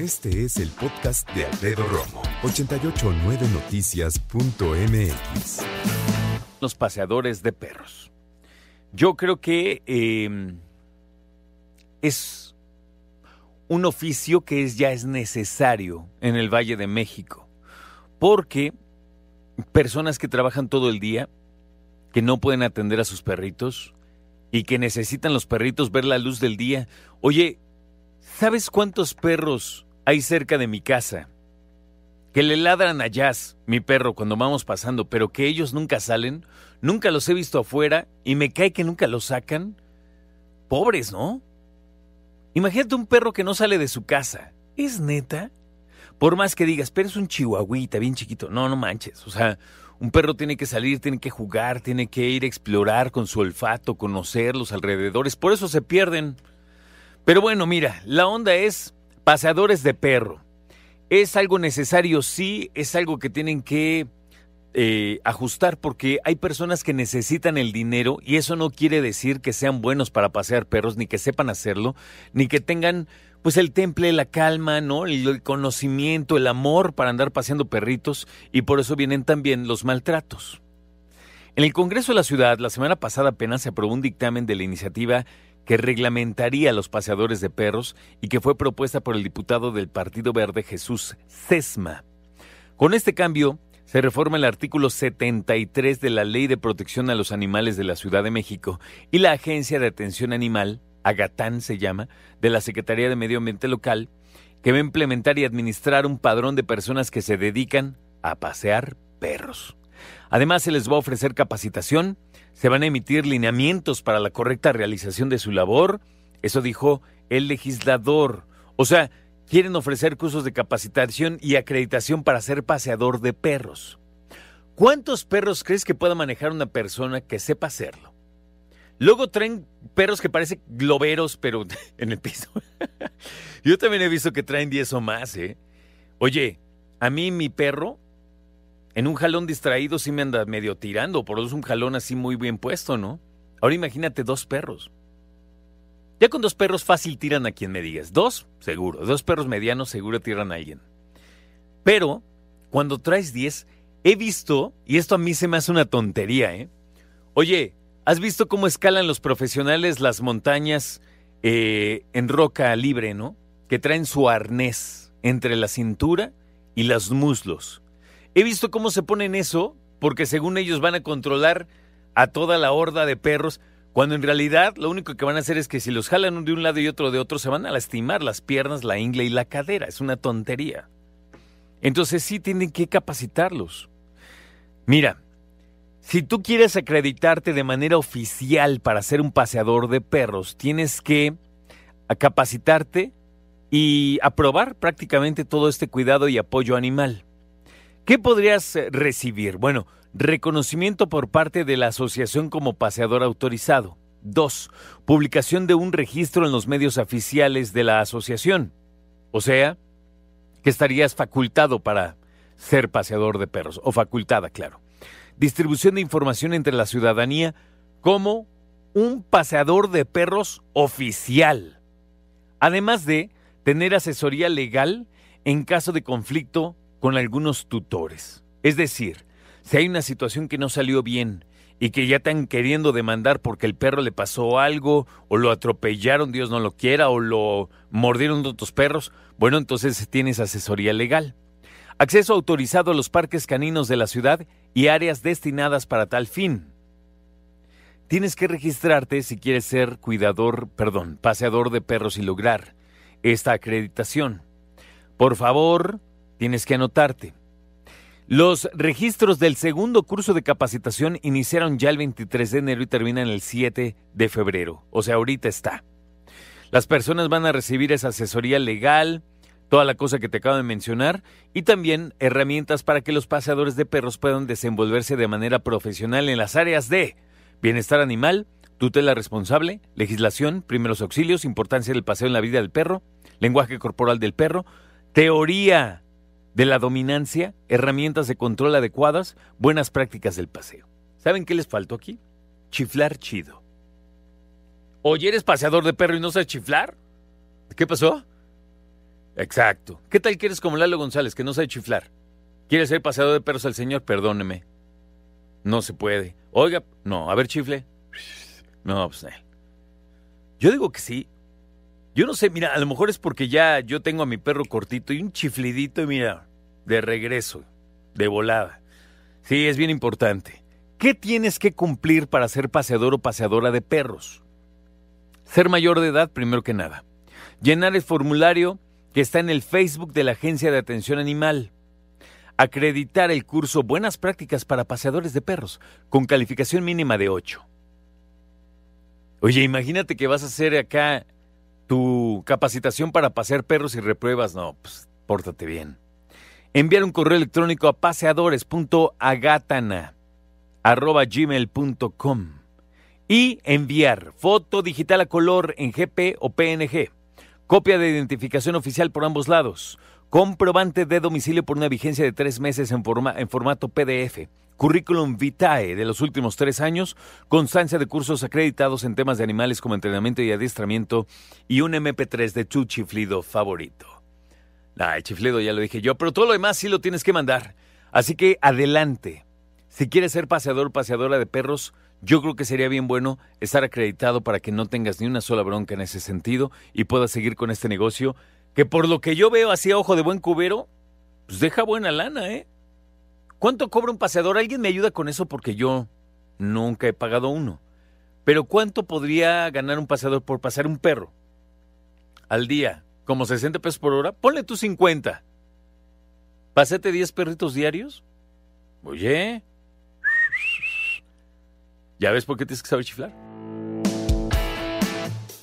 Este es el podcast de Alfredo Romo, 889noticias.mx. Los paseadores de perros. Yo creo que eh, es un oficio que es, ya es necesario en el Valle de México, porque personas que trabajan todo el día, que no pueden atender a sus perritos y que necesitan los perritos ver la luz del día. Oye, ¿sabes cuántos perros hay cerca de mi casa? Que le ladran a Jazz, mi perro, cuando vamos pasando, pero que ellos nunca salen, nunca los he visto afuera y me cae que nunca los sacan. Pobres, ¿no? Imagínate un perro que no sale de su casa. ¿Es neta? Por más que digas, pero es un chihuahuita bien chiquito. No, no manches. O sea, un perro tiene que salir, tiene que jugar, tiene que ir a explorar con su olfato, conocer los alrededores. Por eso se pierden. Pero bueno, mira, la onda es paseadores de perro. Es algo necesario, sí, es algo que tienen que eh, ajustar porque hay personas que necesitan el dinero y eso no quiere decir que sean buenos para pasear perros, ni que sepan hacerlo, ni que tengan pues el temple, la calma, ¿no? El, conocimiento, el amor para andar paseando perritos y por eso vienen también los maltratos. En el Congreso de la Ciudad, la semana pasada apenas se aprobó un dictamen de la iniciativa que reglamentaría a los paseadores de perros y que fue propuesta por el diputado del Partido Verde Jesús Sesma. Con este cambio, se reforma el artículo 73 de la Ley de Protección a los Animales de la Ciudad de México y la Agencia de Atención Animal Agatán se llama, de la Secretaría de Medio Ambiente Local, que va a implementar y administrar un padrón de personas que se dedican a pasear perros. Además, se les va a ofrecer capacitación, se van a emitir lineamientos para la correcta realización de su labor, eso dijo el legislador. O sea, quieren ofrecer cursos de capacitación y acreditación para ser paseador de perros. ¿Cuántos perros crees que pueda manejar una persona que sepa hacerlo? Luego traen perros que parecen globeros, pero en el piso. Yo también he visto que traen 10 o más, ¿eh? Oye, a mí mi perro, en un jalón distraído sí me anda medio tirando, por eso es un jalón así muy bien puesto, ¿no? Ahora imagínate dos perros. Ya con dos perros fácil tiran a quien me digas. Dos, seguro. Dos perros medianos seguro tiran a alguien. Pero, cuando traes 10, he visto, y esto a mí se me hace una tontería, ¿eh? Oye, ¿Has visto cómo escalan los profesionales las montañas eh, en roca libre, no? Que traen su arnés entre la cintura y los muslos. He visto cómo se ponen eso porque según ellos van a controlar a toda la horda de perros, cuando en realidad lo único que van a hacer es que si los jalan de un lado y otro de otro se van a lastimar las piernas, la ingle y la cadera. Es una tontería. Entonces sí tienen que capacitarlos. Mira, si tú quieres acreditarte de manera oficial para ser un paseador de perros, tienes que capacitarte y aprobar prácticamente todo este cuidado y apoyo animal. ¿Qué podrías eh, recibir? Bueno, reconocimiento por parte de la asociación como paseador autorizado. Dos, publicación de un registro en los medios oficiales de la asociación. O sea, que estarías facultado para ser paseador de perros, o facultada, claro distribución de información entre la ciudadanía como un paseador de perros oficial, además de tener asesoría legal en caso de conflicto con algunos tutores. Es decir, si hay una situación que no salió bien y que ya están queriendo demandar porque el perro le pasó algo o lo atropellaron, Dios no lo quiera, o lo mordieron otros perros, bueno, entonces tienes asesoría legal. Acceso autorizado a los parques caninos de la ciudad y áreas destinadas para tal fin. Tienes que registrarte si quieres ser cuidador, perdón, paseador de perros y lograr esta acreditación. Por favor, tienes que anotarte. Los registros del segundo curso de capacitación iniciaron ya el 23 de enero y terminan el 7 de febrero. O sea, ahorita está. Las personas van a recibir esa asesoría legal, toda la cosa que te acabo de mencionar y también herramientas para que los paseadores de perros puedan desenvolverse de manera profesional en las áreas de bienestar animal, tutela responsable, legislación, primeros auxilios, importancia del paseo en la vida del perro, lenguaje corporal del perro, teoría de la dominancia, herramientas de control adecuadas, buenas prácticas del paseo. ¿Saben qué les faltó aquí? Chiflar chido. Oye, ¿eres paseador de perro y no sabes chiflar? ¿Qué pasó? Exacto. ¿Qué tal quieres como Lalo González, que no sabe chiflar? ¿Quiere ser paseador de perros al señor? Perdóneme. No se puede. Oiga, no, a ver, chifle. No, pues él. Yo digo que sí. Yo no sé, mira, a lo mejor es porque ya yo tengo a mi perro cortito y un chiflidito, mira, de regreso, de volada. Sí, es bien importante. ¿Qué tienes que cumplir para ser paseador o paseadora de perros? Ser mayor de edad, primero que nada. Llenar el formulario que está en el Facebook de la Agencia de Atención Animal. Acreditar el curso Buenas Prácticas para Paseadores de Perros, con calificación mínima de 8. Oye, imagínate que vas a hacer acá tu capacitación para pasear perros y repruebas. No, pues pórtate bien. Enviar un correo electrónico a paseadores.agatana.gmail.com y enviar foto digital a color en GP o PNG, copia de identificación oficial por ambos lados, comprobante de domicilio por una vigencia de tres meses en, forma, en formato PDF, currículum vitae de los últimos tres años, constancia de cursos acreditados en temas de animales como entrenamiento y adiestramiento y un MP3 de tu chiflido favorito. Ah, el chiflido ya lo dije yo, pero todo lo demás sí lo tienes que mandar. Así que adelante. Si quieres ser paseador paseadora de perros, yo creo que sería bien bueno estar acreditado para que no tengas ni una sola bronca en ese sentido y puedas seguir con este negocio que por lo que yo veo así a ojo de buen cubero, pues deja buena lana, ¿eh? ¿Cuánto cobra un paseador? ¿Alguien me ayuda con eso? Porque yo nunca he pagado uno. Pero ¿cuánto podría ganar un paseador por pasar un perro? Al día, como 60 pesos por hora. Ponle tú 50. ¿Pasete 10 perritos diarios? Oye. ¿Ya ves por qué tienes que saber chiflar?